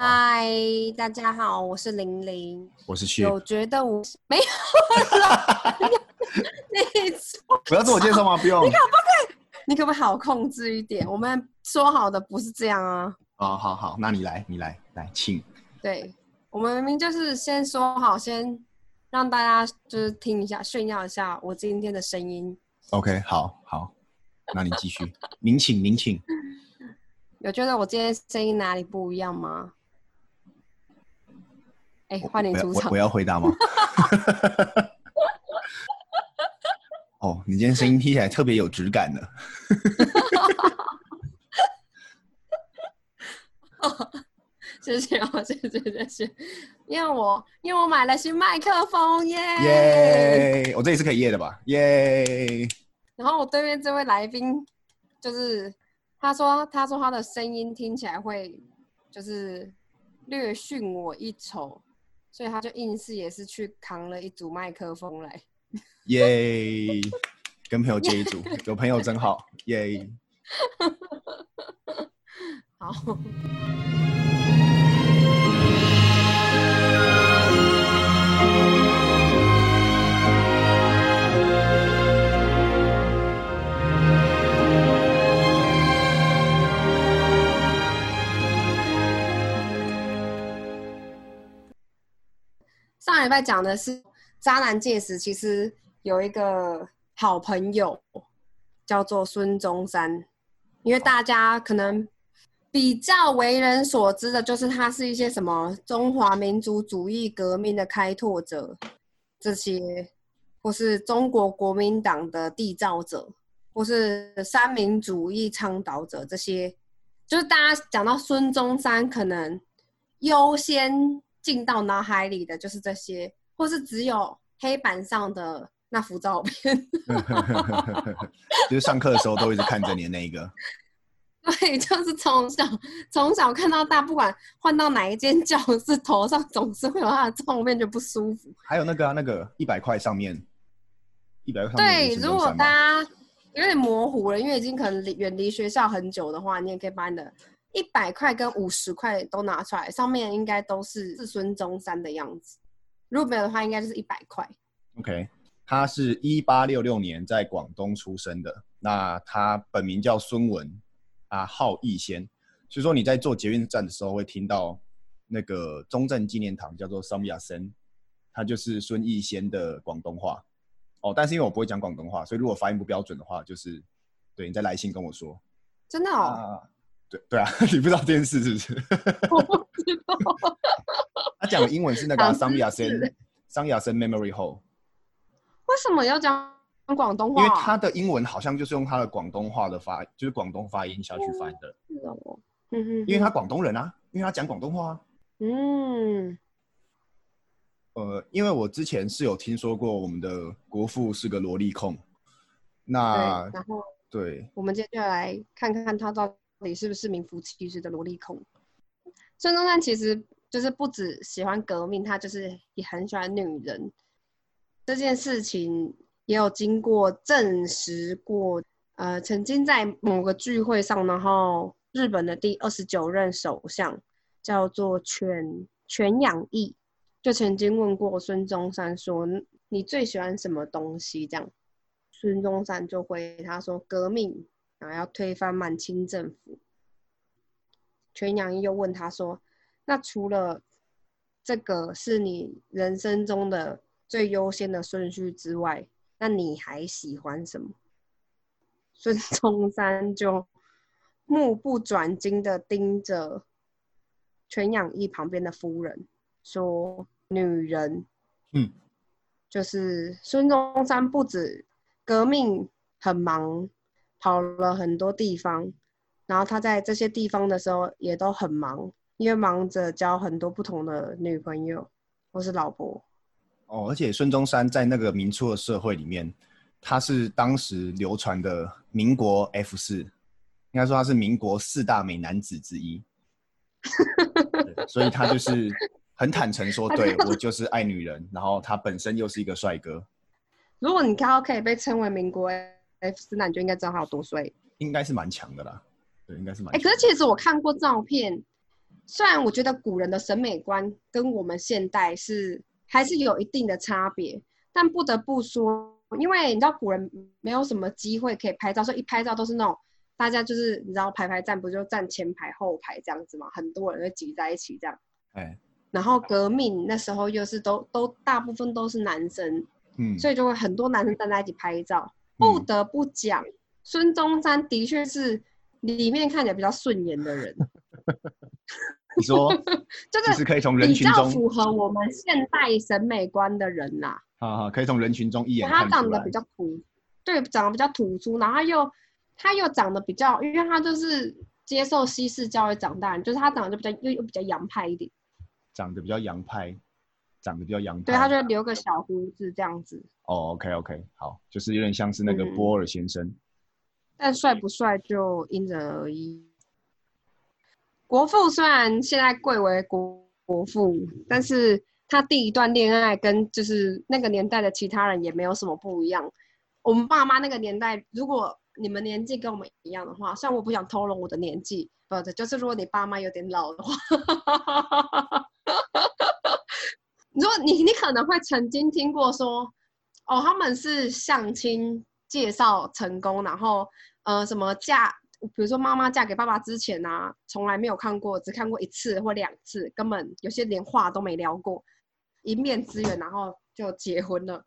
嗨，大家好，我是玲玲。我是旭，有觉得我没有啦？你错，不要自我介绍吗？不用。你可不可以？你可不可以好控制一点？我们说好的不是这样啊。哦，好好，那你来，你来，来，请。对，我们明明就是先说好，先让大家就是听一下，炫耀一下我今天的声音。OK，好好，那你继续。您请，您请。有觉得我今天声音哪里不一样吗？哎，换你出场我要我我。要回答吗？哦，你今天声音听起来特别有质感呢。谢谢哦，谢谢谢谢，因为我因为我买了新麦克风耶耶！我这里是可以耶的吧？耶！然后我对面这位来宾，就是他说他说他的声音听起来会就是略逊我一筹，所以他就硬是也是去扛了一组麦克风来。耶！跟朋友接一组，有朋友真好。耶！好，上礼拜讲的是渣男戒时，其实有一个好朋友叫做孙中山，因为大家可能比较为人所知的，就是他是一些什么中华民族主义革命的开拓者，这些，或是中国国民党的缔造者，或是三民主义倡导者，这些，就是大家讲到孙中山，可能优先进到脑海里的就是这些，或是只有黑板上的那幅照片。就是上课的时候都一直看着你的那一个。对，就是从小从小看到大，不管换到哪一间教室，头上总是会有他的照片，就不舒服。还有那个啊，那个一百块上面，一百块上面对，如果大家有点模糊了，因为已经可能离远离学校很久的话，你也可以把你的一百块跟五十块都拿出来，上面应该都是是孙中山的样子。如果没有的话，应该就是一百块。OK，他是一八六六年在广东出生的。那他本名叫孙文，啊，号逸仙。所以说你在做捷运站的时候会听到那个中正纪念堂叫做 Sam Ya Sen，他就是孙逸仙的广东话。哦，但是因为我不会讲广东话，所以如果发音不标准的话，就是对你再来信跟我说。真的哦，啊，对对啊，你不知道这件事是不是？我不知道。他讲的英文是那个啊长 Sam Ya 知识 Sen，Sam Ya Sen Memory Hole。为什么要讲广东话？因为他的英文好像就是用他的广东话的发，就是广东发音下去翻的。是哦，嗯哼，因为他广东人啊，因为他讲广东话啊。嗯，呃，因为我之前是有听说过我们的国父是个萝莉控，那对，然后。对我们接下来看看他到底是不是名副其实的萝莉控。孙中山其实就是不只喜欢革命，他就是也很喜欢女人。这件事情也有经过证实过，呃，曾经在某个聚会上，然后日本的第二十九任首相叫做犬犬养毅，就曾经问过孙中山说：“你最喜欢什么东西？”这样。孙中山就回他说：“革命，然后要推翻满清政府。”全养义又问他说：“那除了这个是你人生中的最优先的顺序之外，那你还喜欢什么？”孙中山就目不转睛的盯着全养义旁边的夫人，说：“女人。”嗯，就是孙中山不止革命很忙，跑了很多地方，然后他在这些地方的时候也都很忙，因为忙着交很多不同的女朋友或是老婆。哦，而且孙中山在那个民初的社会里面，他是当时流传的民国 F 四，应该说他是民国四大美男子之一。所以他就是很坦诚说，对我就是爱女人，然后他本身又是一个帅哥，如果你看到可以被称为民国 F 四，那你就应该知道他有多帅。应该是蛮强的啦。对，应该是蛮。可是其实我看过照片，虽然我觉得古人的审美观跟我们现代是还是有一定的差别，但不得不说，因为你知道古人没有什么机会可以拍照，所以一拍照都是那种大家就是你知道排排站不就站前排后排这样子嘛，很多人会挤在一起这样。哎，然后革命那时候又是都都大部分都是男生，嗯，所以就会很多男生站在一起拍照。嗯。不得不讲，孙中山的确是里面看起来比较顺眼的人，你说 就就是是可以从人比较群中，符合我们现代审美观的人呐、好好，可以从人群中一眼他看出来。长得比。较土，对，长得比较突出，然后又他又长得比较，因为他就是接受西式教育长大，就是他长得就比较又又比较洋派一点，长得比较洋派，长得比较洋派。对，他就留个小胡子这样子，哦，OK OK，好，就是有点像是那个嗯波尔先生。但帅不帅就因人而异。国父虽然现在贵为国国父，但是他第一段恋爱跟就是那个年代的其他人也没有什么不一样。我们爸妈那个年代，如果你们年纪跟我们一样的话，虽然我不想透露我的年纪，不，就是如果你爸妈有点老的话，如果你你可能会曾经听过说，哦，他们是相亲介绍成功，然后呃什么嫁，比如说妈妈嫁给爸爸之前啊，从来没有看过，只看过一次或两次，根本有些连话都没聊过，一面之缘，然后就结婚了。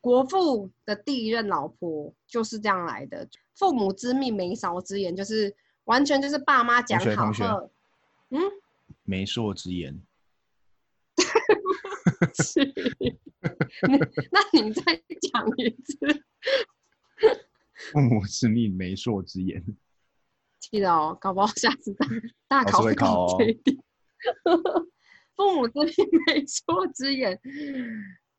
国父的第一任老婆就是这样来的，父母之命，媒妁之言，就是完全就是爸妈讲好同学同学后，嗯，媒妁之言，是，那那你再讲一次，父母之命，媒妁之言。记得哦，搞不好下次 大大考会考哦这一点。父母之命，媒妁之言。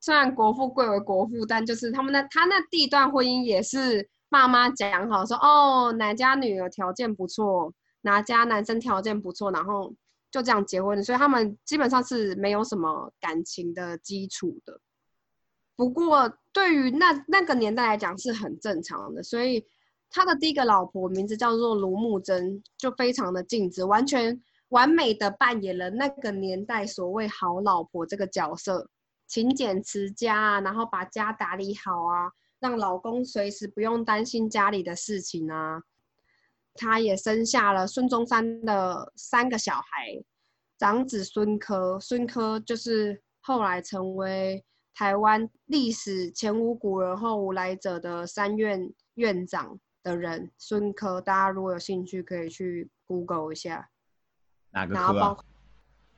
虽然国父贵为国父，但就是他们那他那第一段婚姻也是爸妈讲好说，哦，哪家女儿条件不错，哪家男生条件不错，然后就这样结婚，所以他们基本上是没有什么感情的基础的。不过对于那那个年代来讲是很正常的，所以他的第一个老婆名字叫做卢慕贞，就非常的尽职，完全完美的扮演了那个年代所谓好老婆这个角色，勤俭持家啊，然后把家打理好啊，让老公随时不用担心家里的事情啊。她也生下了孙中山的三个小孩，长子孙科，孙科就是后来成为台湾历史前无古人后无来者的三院院长的人，孙科。大家如果有兴趣，可以去 Google 一下。哪个然后包科啊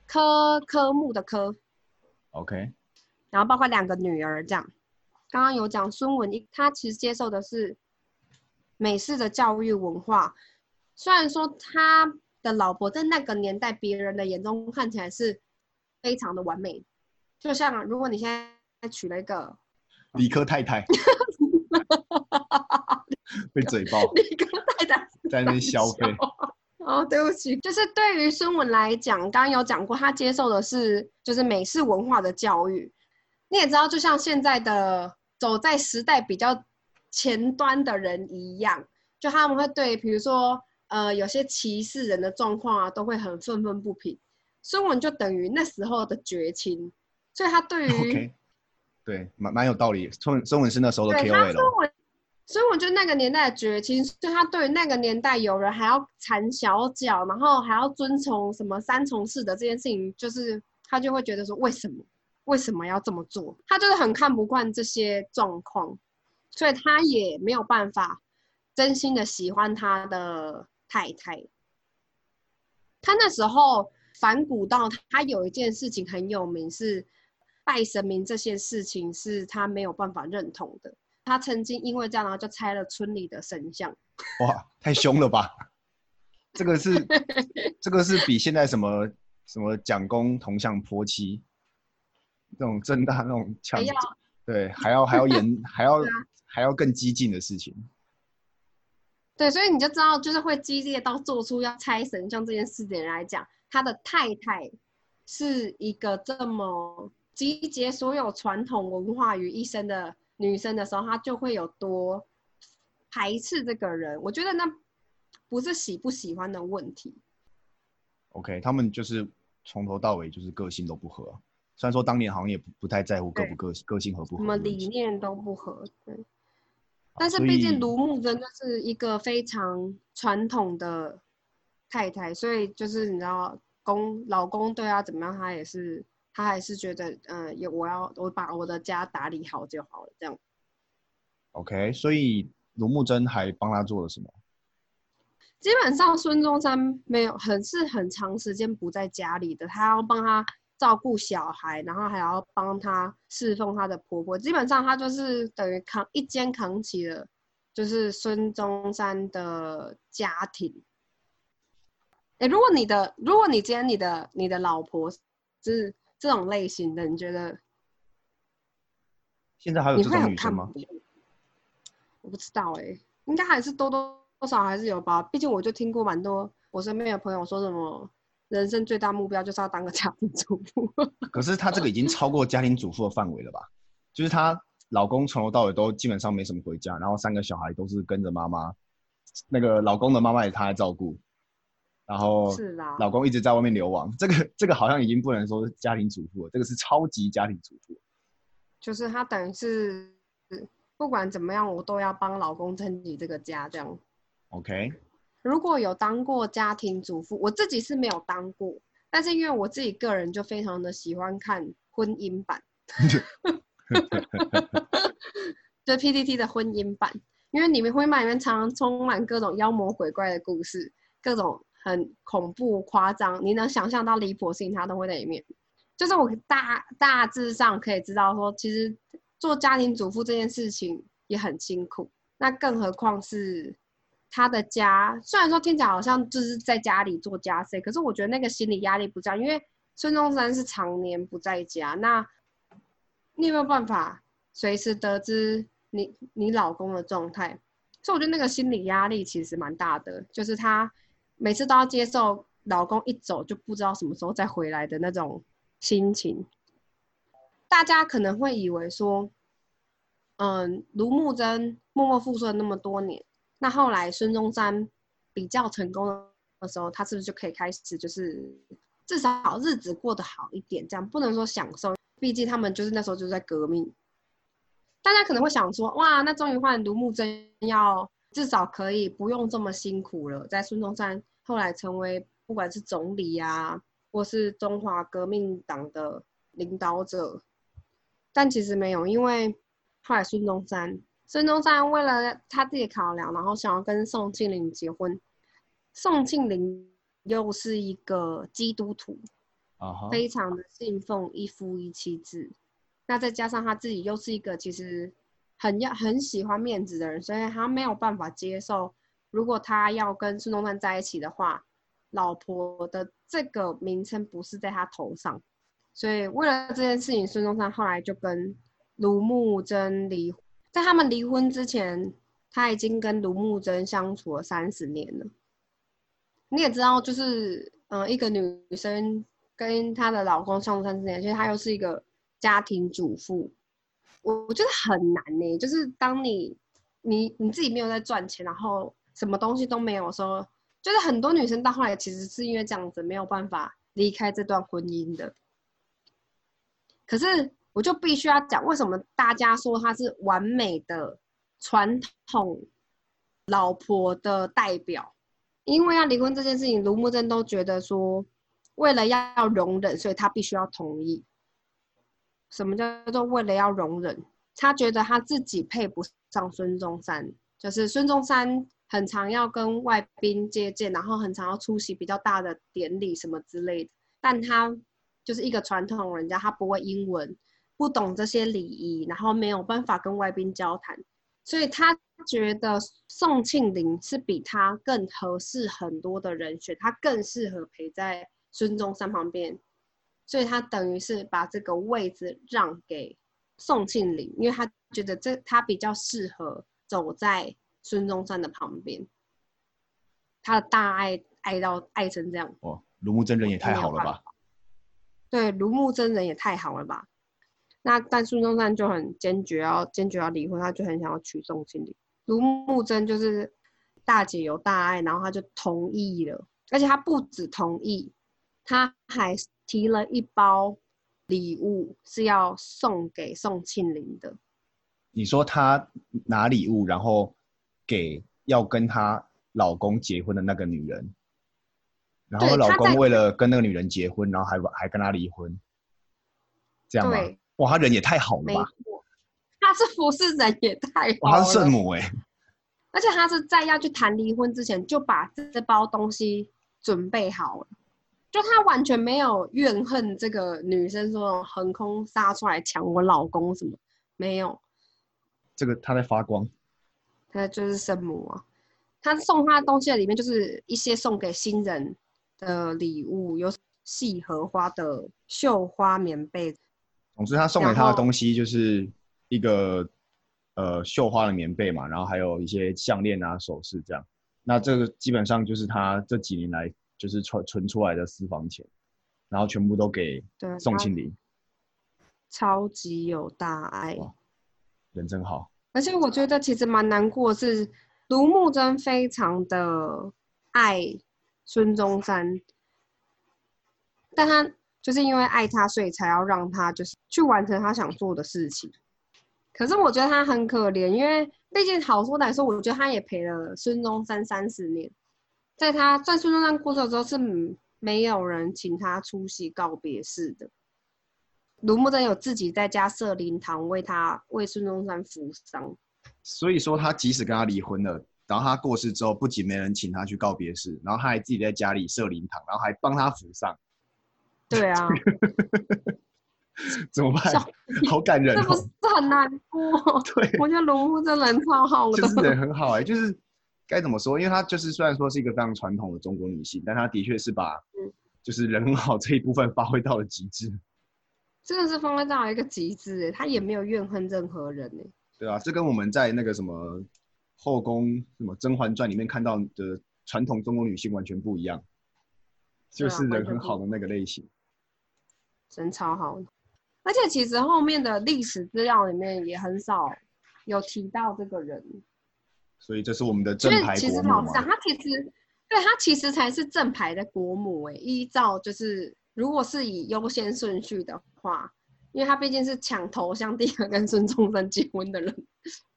科科目的科，？OK，然后包括两个女儿这样。刚刚有讲孙文一，他其实接受的是美式的教育文化，虽然说他的老婆在那个年代别人的眼中看起来是非常的完美，就像如果你现在娶了一个理科太太 被嘴爆，理科太太，在那边消费。哦，对不起，就是对于孙文来讲，刚刚有讲过，他接受的是就是美式文化的教育。你也知道，就像现在的走在时代比较前端的人一样，就他们会对，比如说呃有些歧视人的状况啊，都会很愤愤不平。孙文就等于那时候的绝情，所以他对于对，蛮蛮有道理。中中文是那时候的对他 KOL，孙文，所以我觉得那个年代的绝情，所以他对于那个年代有人还要缠小脚，然后还要遵从什么三从四德这件事情，就是他就会觉得说为什么为什么要这么做？他就是很看不惯这些状况，所以他也没有办法真心的喜欢他的太太。他那时候反古到他有一件事情很有名，是拜神明这些事情是他没有办法认同的。他曾经因为这样，然后就拆了村里的神像。哇，太凶了吧！这个是 这个是比现在什么什么蒋公铜像泼漆那种正大那种枪还要，对，还要还要严 还要还要更激进的事情。对，所以你就知道，就是会激烈到做出要拆神像这件事的人来讲，他的太太是一个这么集结所有传统文化于一身的女生的时候，她就会有多排斥这个人。我觉得那不是喜不喜欢的问题。OK，他们就是从头到尾就是个性都不合。虽然说当年好像也不不太在乎个不个个性合不合，什么理念都不合。对，但是所毕竟以卢木真的是一个非常传统的太太，所以就是你知道公老公对她怎么样，她也是她还是觉得，嗯、也我要我把我的家打理好就好了，这样。OK，所以卢木真还帮他做了什么？基本上孙中山没有很是很长时间不在家里的，他要帮他照顾小孩，然后还要帮她侍奉她的婆婆。基本上她就是等于扛一肩扛起了，就是孙中山的家庭。哎，如果你的如果你今天你的你的老婆是这种类型的，你觉得现在还有这种女生吗？我不知道哎、应该还是多多少还是有吧。毕竟我就听过蛮多我身边的朋友说什么，人生最大目标就是要当个家庭主妇。可是她这个已经超过家庭主妇的范围了吧？就是她老公从头到尾都基本上没什么回家，然后三个小孩都是跟着妈妈，那个老公的妈妈也她来照顾，然后是啦，老公一直在外面流亡，这个这个好像已经不能说是家庭主妇了，这个是超级家庭主妇。就是她等于是不管怎么样，我都要帮老公撑起这个家这样。OK，如果有当过家庭主妇，我自己是没有当过，但是因为我自己个人就非常的喜欢看婚姻版，就 PPT 的婚姻版，因为里面婚姻版里面常常充满各种妖魔鬼怪的故事，各种很恐怖夸张，你能想象到离谱的事情，它都会在里面。就是我大大致上可以知道说，其实做家庭主妇这件事情也很辛苦，那更何况是他的家。虽然说听起来好像就是在家里做家事，可是我觉得那个心理压力不这样，因为孙中山是常年不在家，那你有没有办法随时得知你你老公的状态？所以我觉得那个心理压力其实蛮大的，就是他每次都要接受老公一走就不知道什么时候再回来的那种心情。大家可能会以为说，嗯，卢慕贞默默付出了那么多年，那后来孙中山比较成功的时候，他是不是就可以开始就是至少日子过得好一点？这样不能说享受，毕竟他们就是那时候就在革命。大家可能会想说，哇，那终于换独木真要至少可以不用这么辛苦了。在孙中山后来成为不管是总理啊，或是中华革命党的领导者，但其实没有，因为后来孙中山，孙中山为了他自己考量，然后想要跟宋庆龄结婚。宋庆龄又是一个基督徒，啊哈，非常的信奉一夫一妻制。那再加上他自己又是一个其实很要很喜欢面子的人，所以他没有办法接受，如果他要跟孙中山在一起的话，老婆的这个名称不是在他头上。所以为了这件事情，孙中山后来就跟卢慕贞离。在他们离婚之前，他已经跟卢慕贞相处了三十年了。你也知道，就是嗯、一个女生跟她的老公相处三十年，其实她又是一个家庭主妇，我我觉得很难呢、就是当你你你自己没有在赚钱，然后什么东西都没有的时候，就是很多女生到后来其实是因为这样子没有办法离开这段婚姻的。可是我就必须要讲，为什么大家说她是完美的传统老婆的代表？因为要离婚这件事情，卢慕贞都觉得说，为了要容忍，所以他必须要同意。什么叫做为了要容忍？他觉得他自己配不上孙中山，就是孙中山很常要跟外宾接见，然后很常要出席比较大的典礼什么之类的，但他就是一个传统人家，他不会英文，不懂这些礼仪，然后没有办法跟外宾交谈，所以他觉得宋庆龄是比他更合适很多的人选，他更适合陪在孙中山旁边，所以他等于是把这个位置让给宋庆龄，因为他觉得这他比较适合走在孙中山的旁边，他的大爱爱到爱成这样。哦，卢木真人也太好了吧？对，卢木真人也太好了吧？那但孙中山就很坚决要坚决要离婚，他就很想要娶宋庆龄。卢慕真就是大姐有大爱，然后他就同意了，而且他不止同意，他还提了一包礼物是要送给宋庆龄的。你说她拿礼物，然后给要跟她老公结婚的那个女人，然后老公为了跟那个女人结婚，然后还还跟她离婚，这样吗？哇，他人也太好了吧！他是服侍人也太好了，他是圣母哎！而且他是在要去谈离婚之前就把这包东西准备好了，就他完全没有怨恨这个女生说横空杀出来抢我老公什么，没有。这个他在发光，他就是圣母啊！他送他的东西的里面就是一些送给新人的礼物，有细荷花的绣花棉被。总之，他送给他的东西就是一个呃绣花的棉被嘛，然后还有一些项链啊、首饰这样。那这个基本上就是他这几年来就是存存出来的私房钱，然后全部都给宋庆龄。超级有大爱。人真好，而且我觉得其实蛮难过，是卢慕真非常的爱孙中山，但他就是因为爱他，所以才要让他就是去完成他想做的事情。可是我觉得他很可怜，因为毕竟好说歹说，我觉得他也陪了孙中山三十年，在他在孙中山过世的时候是没有人请他出席告别式的。卢慕真有自己在家设灵堂，为他为孙中山扶丧。所以说，他即使跟他离婚了，然后他过世之后，不仅没人请他去告别式，然后他还自己在家里设灵堂，然后还帮他扶丧。对啊，怎么办？好感人，这不是很难过？对，我觉得卢慕真人超好的，就是人很好哎，就是该怎么说？因为他就是虽然说是一个非常传统的中国女性，但她的确是把就是人很好这一部分发挥到了极致。真的是发挥到一个极致哎，他也没有怨恨任何人哎。对啊，这跟我们在那个什么后宫什么《甄嬛传》里面看到的传统中国女性完全不一样，就是人很好的那个类型。真超好，而且其实后面的历史资料里面也很少有提到这个人。所以这是我们的正牌其实老实讲，他其实对他其实才是正牌的国母哎，依照就是。如果是以优先顺序的话，因为他毕竟是抢头像第一个跟孙中山结婚的人，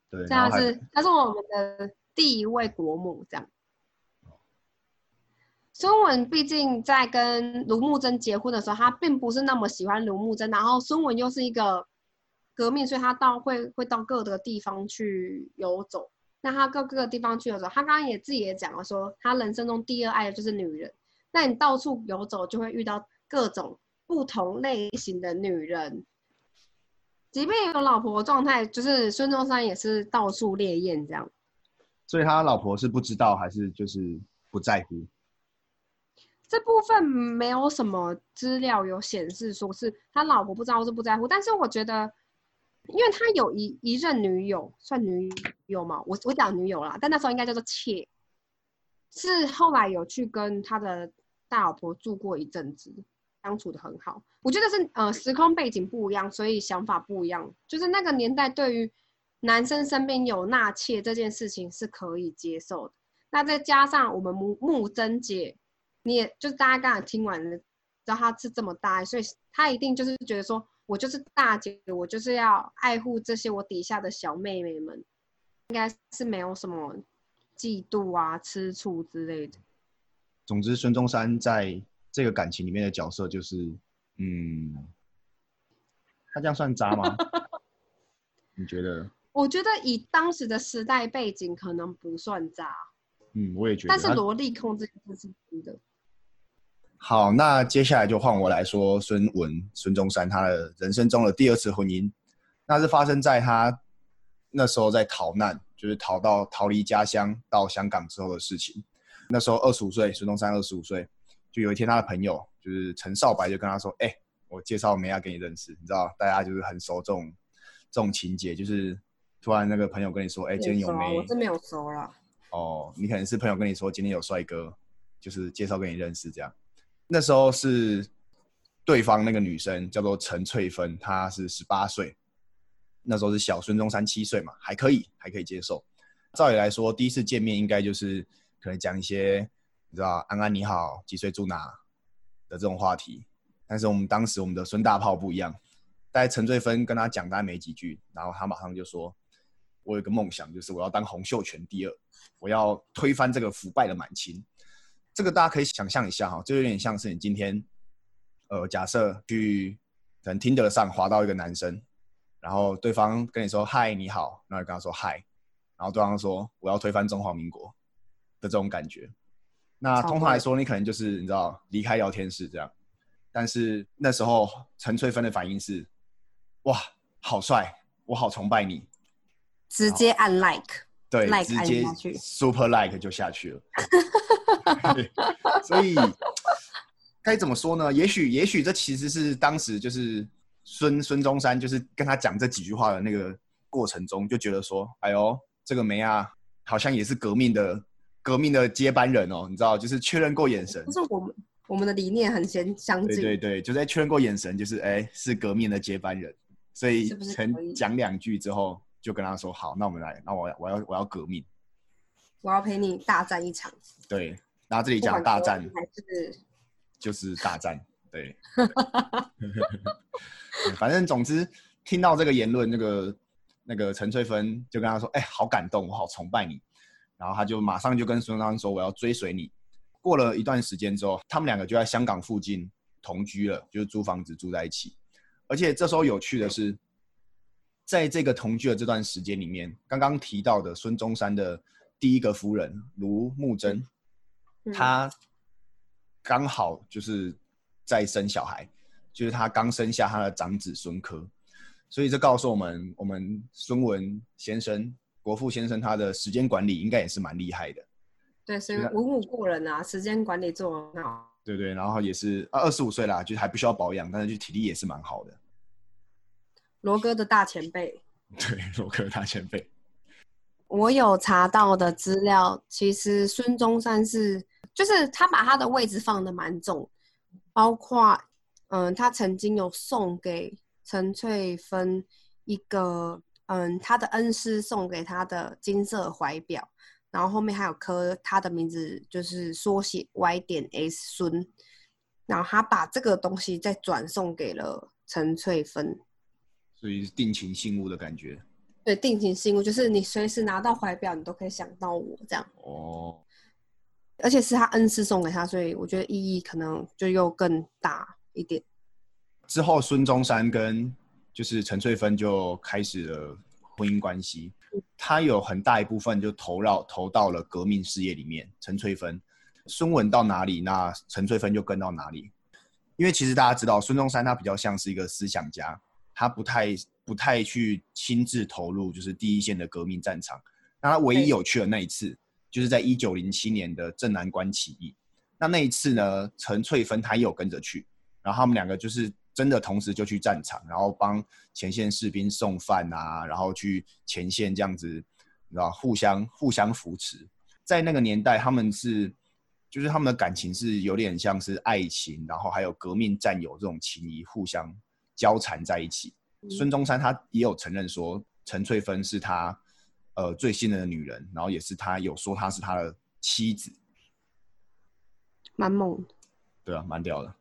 对，这样是他是我们的第一位国母这样。孙文毕竟在跟卢慕贞结婚的时候，他并不是那么喜欢卢慕贞，然后孙文又是一个革命，所以他到会会到各个地方去游走。那他各各个地方去的时候，他刚刚也自己也讲了，说他人生中第二爱的就是女人。那你到处游走，就会遇到。各种不同类型的女人，即便有老婆状态，就是孙中山也是到处猎艳这样。所以他老婆是不知道还是就是不在乎？这部分没有什么资料有显示说是他老婆不知道是不在乎，但是我觉得，因为他有一一任女友，算女友嘛，我我讲女友啦，但那时候应该叫做妾，是后来有去跟他的大老婆住过一阵子。相处的很好，我觉得是呃时空背景不一样，所以想法不一样。就是那个年代对于男生身边有纳妾这件事情是可以接受的。那再加上我们木木真姐，你也就是大家刚才听完了，知道他是这么大，所以他一定就是觉得说我就是大姐，我就是要爱护这些我底下的小妹妹们，应该是没有什么嫉妒啊、吃醋之类的。总之，孙中山在。这个感情里面的角色就是，嗯，他这样算渣吗？你觉得？我觉得以当时的时代背景，可能不算渣。嗯，我也觉得。但是萝莉控制是真的。好，那接下来就换我来说孙文、孙中山他的人生中的第二次婚姻，那是发生在他那时候在逃难，就是逃到逃离家乡到香港之后的事情。那时候二十五岁，孙中山二十五岁。就有一天，他的朋友就是陈少白，就跟他说：“哎，我介绍梅亚给你认识。你知道，大家就是很熟这种这种情节，就是突然那个朋友跟你说：‘哎，今天有梅。’我真没有熟了。哦，你可能是朋友跟你说今天有帅哥，就是介绍给你认识这样。那时候是对方那个女生叫做陈翠芬，她是十八岁，那时候是小孙中山七岁嘛，还可以，还可以接受。照理来说，第一次见面应该就是可能讲一些。”你知道安安你好，几岁住哪？的这种话题。但是我们当时我们的孙大炮不一样，大概陈翠芬跟他讲大概没几句，然后他马上就说：“我有个梦想，就是我要当洪秀全第二，我要推翻这个腐败的满清。”这个大家可以想象一下哈，就有点像是你今天，呃，假设去可能听得上滑到一个男生，然后对方跟你说“嗨，你好”，然后你跟他说“嗨”，然后对方说“我要推翻中华民国”的这种感觉。那通常来说，你可能就是你知道离开聊天室这样。但是那时候陈翠芬的反应是：“哇，好帅，我好崇拜你。”直接按 like。对，直接 super like 就下去了。所以该怎么说呢？也许，也许这其实是当时就是孙孙中山就是跟他讲这几句话的那个过程中，就觉得说，哎呦，这个梅啊，好像也是革命的革命的接班人哦，你知道，就是确认过眼神。不是我们我们的理念很相相近。对对对，就在确认过眼神，就是哎，是革命的接班人。所以曾讲两句之后。就跟他说好，那我们来，那我我要我要革命，我要陪你大战一场。对，然后这里讲大战还是就是大战，对。反正总之听到这个言论，那个那个陈翠芬就跟他说：“哎，好感动，我好崇拜你。”然后他就马上就跟孙中山说：“我要追随你。”过了一段时间之后，他们两个就在香港附近同居了，就是租房子住在一起。而且这时候有趣的是。在这个同居的这段时间里面，刚刚提到的孙中山的第一个夫人卢慕贞，她刚好就是在生小孩，就是她刚生下她的长子孙科，所以这告诉我们，我们孙文先生、国父先生他的时间管理应该也是蛮厉害的。对，所以文武过人啊，时间管理做很好。对对，然后也是二十五岁啦，就还不需要保养，但是就体力也是蛮好的。罗哥的大前辈，对，罗哥的大前辈。我有查到的资料，其实孙中山是，就是他把他的位置放的蛮重，包括，嗯，他曾经有送给陈翠芬一个，嗯，他的恩师送给他的金色怀表，然后后面还有刻他的名字，就是缩写 Y 点 S 孙，然后他把这个东西再转送给了陈翠芬。所以定情信物的感觉，对，定情信物就是你随时拿到怀表，你都可以想到我这样。哦，而且是他恩师送给他，所以我觉得意义可能就又更大一点。之后，孙中山跟就是陈翠芬就开始了婚姻关系，他有很大一部分就投到投到了革命事业里面。陈翠芬、孙文到哪里，那陈翠芬就跟到哪里。因为其实大家知道，孙中山他比较像是一个思想家。他不太不太去亲自投入，就是第一线的革命战场。那他唯一有趣的那一次，就是在一九零七年的镇南关起义。那那一次呢，陈翠芬她也有跟着去，然后他们两个就是真的同时就去战场，然后帮前线士兵送饭啊，然后去前线这样子，你知道，互相互相扶持。在那个年代，他们是就是他们的感情是有点像是爱情，然后还有革命战友这种情谊，互相。交缠在一起，孙中山他也有承认说陈翠芬是他呃最信任的女人，然后也是他有说她是他的妻子，蛮猛。的，对啊，蛮屌的。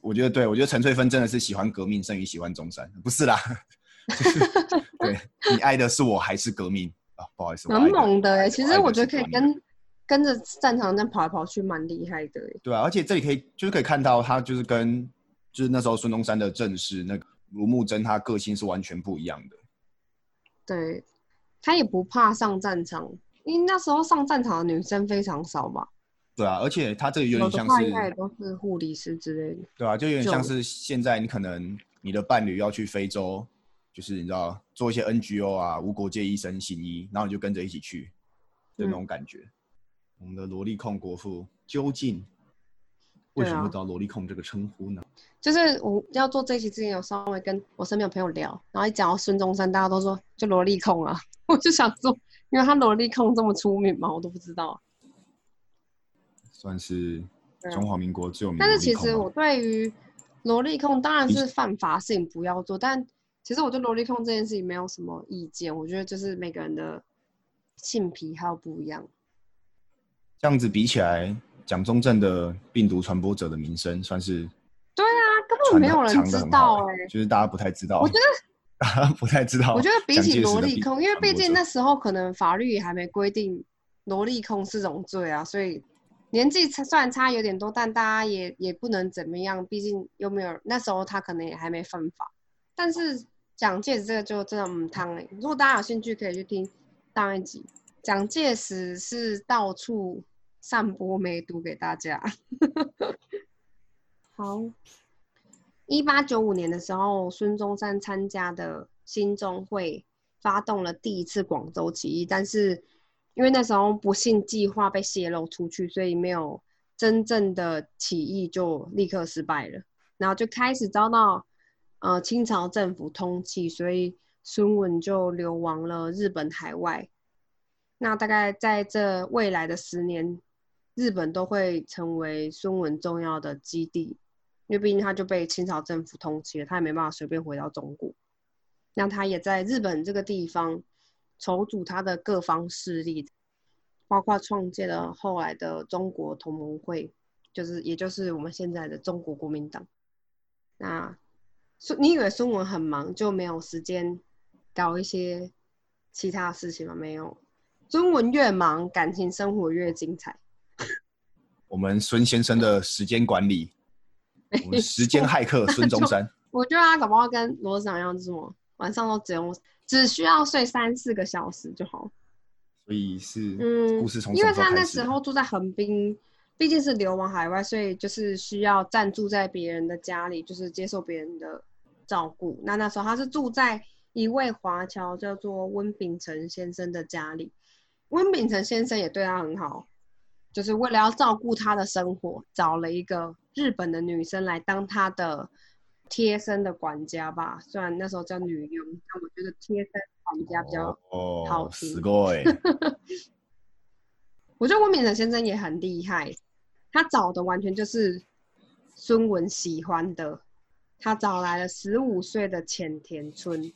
我觉得对，我觉得陈翠芬真的是喜欢革命胜于喜欢中山，不是啦，就是 对你爱的是我还是革命。啊？不好意思，蛮猛的哎，其实我觉得可以跟跟着战场这样跑来跑去，蛮厉害的对啊，而且这里可以就是可以看到他就是跟。就是那时候孙中山的正式那个卢慕真，她个性是完全不一样的。对，她也不怕上战场，因为那时候上战场的女生非常少吧？对啊，而且她这个有点像是，都是护理师之类的。对啊，就有点像是现在你可能你的伴侣要去非洲，就是你知道做一些 NGO 啊，无国界医生行医，然后你就跟着一起去的那种感觉。我们的萝莉控国父究竟？为什么会叫萝莉控这个称呼呢？就是我要做这期之前，有稍微跟我身边有朋友聊，然后一讲到孙中山，大家都说就萝莉控啊。我就想说，因为他萝莉控这么出名嘛，我都不知道。算是中华民国最有名。但是其实我对于萝莉控当然是犯法事情不要做，但其实我对萝莉控这件事情没有什么意见。我觉得就是每个人的性癖好不一样。这样子比起来。蒋中正的病毒传播者的名声算是对啊，根本没有人知道哎、欸，就是大家不太知道。我觉得 大家不太知道。我觉得比起萝莉控，因为毕竟那时候可能法律也还没规定萝莉控是种罪啊，所以年纪差虽然差有点多，但大家也也不能怎么样，毕竟又没有那时候他可能也还没犯法。但是蒋介石这个就真的嗯汤哎，如果大家有兴趣可以去听上一集，蒋介石是到处散播梅毒给大家。好。一八九五年的时候，孙中山参加的新中会发动了第一次广州起义，但是因为那时候不幸计划被泄露出去，所以没有真正的起义就立刻失败了，然后就开始遭到呃清朝政府通缉，所以孙文就流亡了日本海外。那大概在这未来的十年，日本都会成为孙文重要的基地。因为毕竟他就被清朝政府通缉了，他也没办法随便回到中国。那他也在日本这个地方筹组他的各方势力，包括创建了后来的中国同盟会，就是也就是我们现在的中国国民党。那孙，你以为孙文很忙就没有时间搞一些其他事情吗？没有，孙文越忙，感情生活越精彩。我们孙先生的时间管理。我们时间骇客孙中山，我觉得他搞不好跟罗长一样，什么晚上都只用只需要睡三四个小时就好。所以是嗯，故事从因为他那时候住在横滨，毕竟是流亡海外，所以就是需要暂住在别人的家里，就是接受别人的照顾。那那时候他是住在一位华侨叫做温秉成先生的家里，温秉成先生也对他很好。就是为了要照顾他的生活，找了一个日本的女生来当他的贴身的管家吧。虽然那时候叫女佣，但我觉得贴身管家比较好听。すごい。我觉得温敏成先生也很厉害，他找的完全就是孙文喜欢的。他找来了十五岁的浅田村。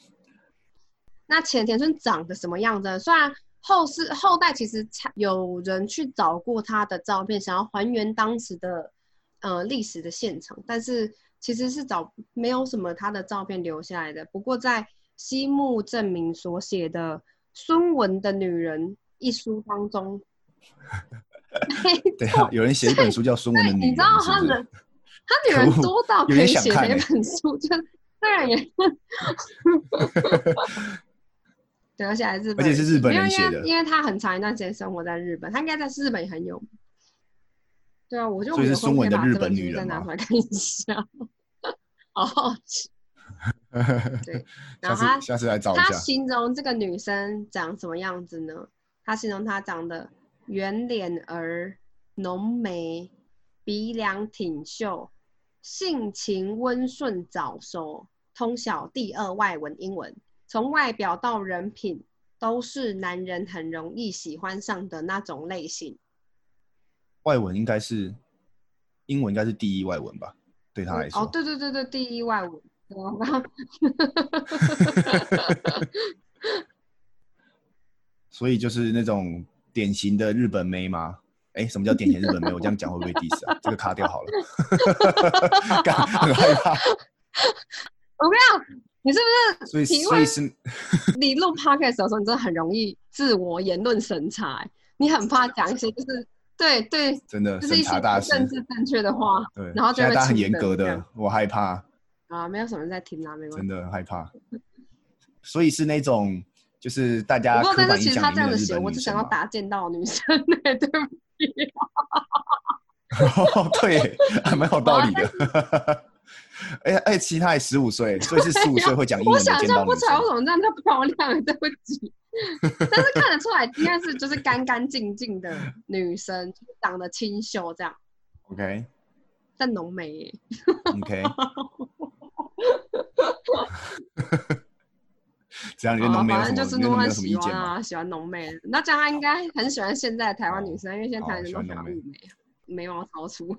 那浅田村长得什么样子？虽然。 后世后代其实有人去找过他的照片，想要还原当时的呃历史的现场，但是其实是找没有什么他的照片留下来的。不过在西木正明所写的《孙文的女人》一书当中，对啊，有人写一本书叫《孙文的女人》，你知道他的他女人多到可以写一本书，就当然也。对，而且还是而且是日本人写的，因为他很长一段时间生活在日本，他应该在日本也很有名。对啊，我就所以是中文的日本女人再拿出来看一下，好好奇。对，然后他下次来找一下。他形容这个女生长什么样子呢？他形容她长得圆脸儿、浓眉、鼻梁挺秀、性情温顺早熟，通晓第二外文英文。从外表到人品，都是男人很容易喜欢上的那种类型。外文应该是英文，应该是第一外文吧？对他来说。哦，对对对对，第一外文。所以就是那种典型的日本妹吗？哎，什么叫典型日本妹？我这样讲会不会 diss 啊？这个卡掉好了，很害怕。我不要。你是不是？所以所以是，你录 podcast 的时候，你真的很容易自我言论审查，你很怕讲一些就是对对，真的就是一些政治正确的话，对，然后就大家很严格的，我害怕啊，没有什么人在听啊，没关系，真的害怕。所以是那种就是大家不过但是其实他这样子写，我只想要打见到女生，对不起。哦，对，还蛮有道理的。哎哎，其他也十五岁，所以是十五岁会讲英文。我想象不出来为什么这样那么漂亮，对不起。但是看得出来，应该是就是干干净净的女生，长得清秀这样。OK。但浓眉耶。OK。这样你对浓眉有什么？就是浓眉有什么意见啊？喜欢浓眉，那这样他应该很喜欢现在的台湾女生，因为现在台湾女生都喜欢雾眉，眉毛超粗。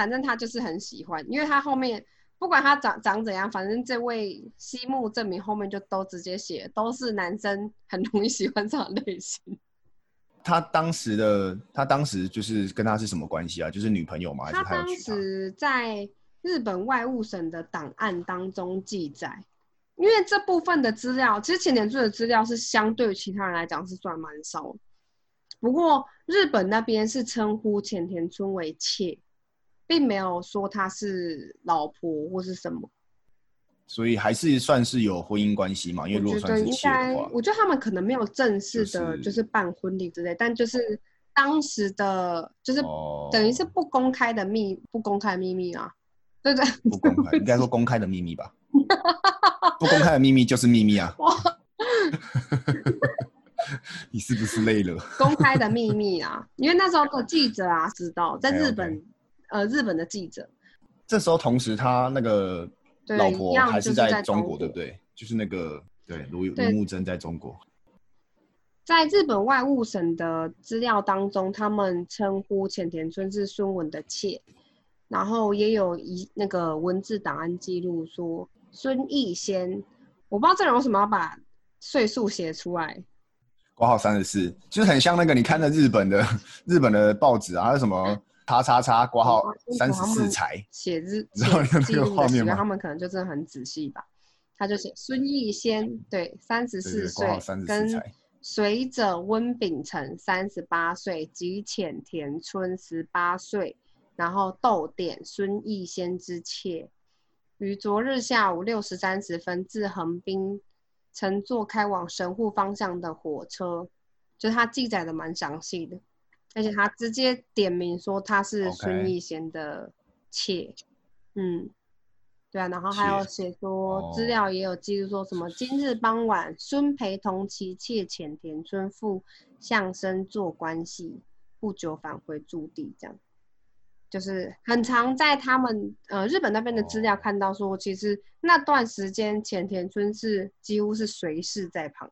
反正他就是很喜欢，因为他后面不管他长长怎样，反正这位西木证明后面就都直接写都是男生很容易喜欢这种类型。他当时的他当时就是跟他是什么关系啊？就是女朋友吗？还是他当？时在日本外务省的档案当中记载，因为这部分的资料，其实前田村的资料是相对于其他人来讲是算蛮少的。不过日本那边是称呼前田村为妾，并没有说她是老婆或是什么。所以还是算是有婚姻关系嘛？因为如果我觉得应算是妾该，，我觉得他们可能没有正式的，就是就是办婚礼之类，但就是当时的，就是哦等于是不公开的秘，不公开的秘密啊，对不对？不公开，应该说公开的秘密吧。不公开的秘密就是秘密啊！你是不是累了？公开的秘密啊，因为那时候的记者啊知道，在日本，呃，日本的记者，这时候同时他那个老婆还是是在在中国，对不对？就是那个对卢对卢木真在中国。在日本外务省的资料当中，他们称呼浅田村是孙文的妾，然后也有一那个文字档案记录说孙逸仙，我不知道这人为什么要把岁数写出来，括号三十四，就是很像那个你看的日本的日本的报纸啊，还有什么叉叉叉挂号三十四才，写字，然后那个画面嘛他们可能就真的很仔细吧。他就写孙逸仙，对，三十四岁跟。随者温秉成三十八岁及浅田村十八岁，然后逗点孙逸仙之妾，于昨日下午六时三十分自横滨乘坐开往神户方向的火车，就是他记载的蛮详细的，而且他直接点名说他是孙逸仙的妾，嗯。对啊，然后还有写说资哦料也有记录说什么，今日傍晚，孙陪同其妾浅田村赴相生做关系，不久返回驻地，这样，就是很常在他们呃日本那边的资料哦看到说，其实那段时间浅田村是几乎是随侍在旁，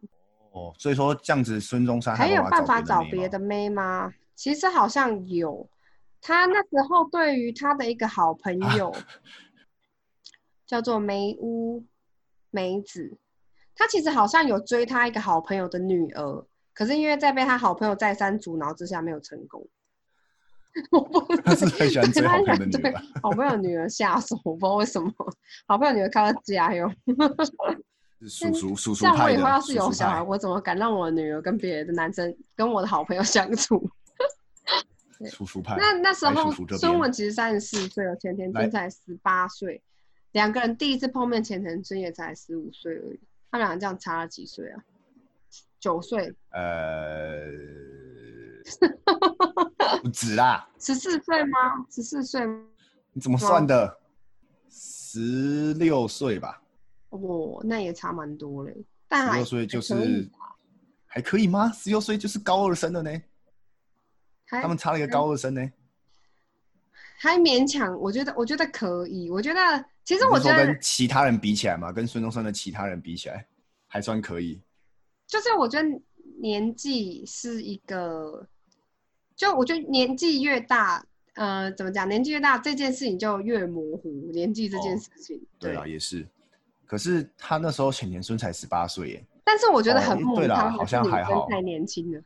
哦，所以说这样子，孙中山还有办法找别的妹吗？其实好像有，他那时候对于他的一个好朋友、叫做梅屋梅子，他其实好像有追他一个好朋友的女儿，可是因为在被他好朋友再三阻挠之下没有成功。我不他是很喜欢追对好朋友的女儿吧，好朋友女儿下手，我不知道为什么，好朋友女儿靠他加油。是叔叔叔叔像我。以后要是有小孩，派我怎么敢让我的女儿跟别的男生、跟我的好朋友相处？叔叔派。那那时候孙文其实三十四岁了，前田来村才十八岁，两个人第一次碰面，前田村也才十五岁而已，他们俩这样差了几岁啊？九岁，呃，不止啦，十四岁吗？十四岁？你怎么算的？十六岁吧，哦，那也差蛮多嘞。十六岁就还可以是还可以吗？十六岁就是高二生了呢，还他们差了一个高二生呢。还勉强，我觉得我觉得可以，我觉得其实我觉得跟其他人比起来嘛，跟孙中山的其他人比起来，还算可以。就是我觉得年纪是一个，就我觉得年纪越大，呃，怎么讲？年纪越大，这件事情就越模糊。年纪这件哦事情，对啊，也是。可是他那时候浅田孙才十八岁耶，但是我觉得哦很母对啦好像还好生太年轻了。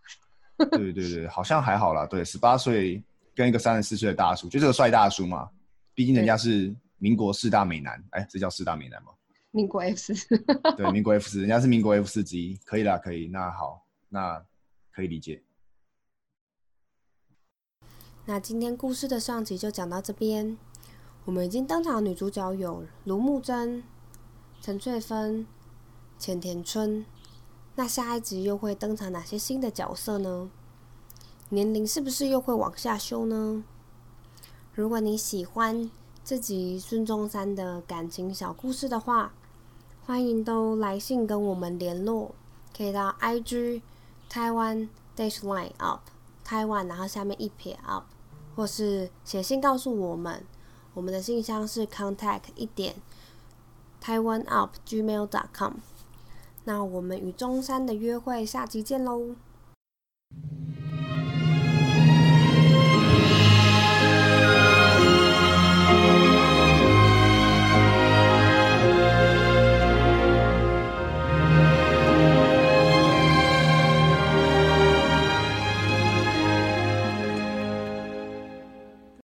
对对对，好像还好啦。对，十八岁跟一个三十四岁的大叔，就这个帅大叔嘛，毕竟人家是民国四大美男，哎，这叫四大美男吗？民国 F 四，对，民国 F 四，人家是民国 F 四之一，可以啦，可以。那好，那可以理解。那今天故事的上集就讲到这边。我们已经登场的女主角有卢木真、陈翠芬、浅田春。那下一集又会登场哪些新的角色呢？年龄是不是又会往下修呢？如果你喜欢这集孙中山的感情小故事的话，欢迎都来信跟我们联络，可以到 IG Taiwan Dash line Up Taiwan，，然后下面一撇 up，或是写信告诉我们。我们的信箱是 contact 一点 Taiwan up gmail dot com。那我们与中山的约会下期见喽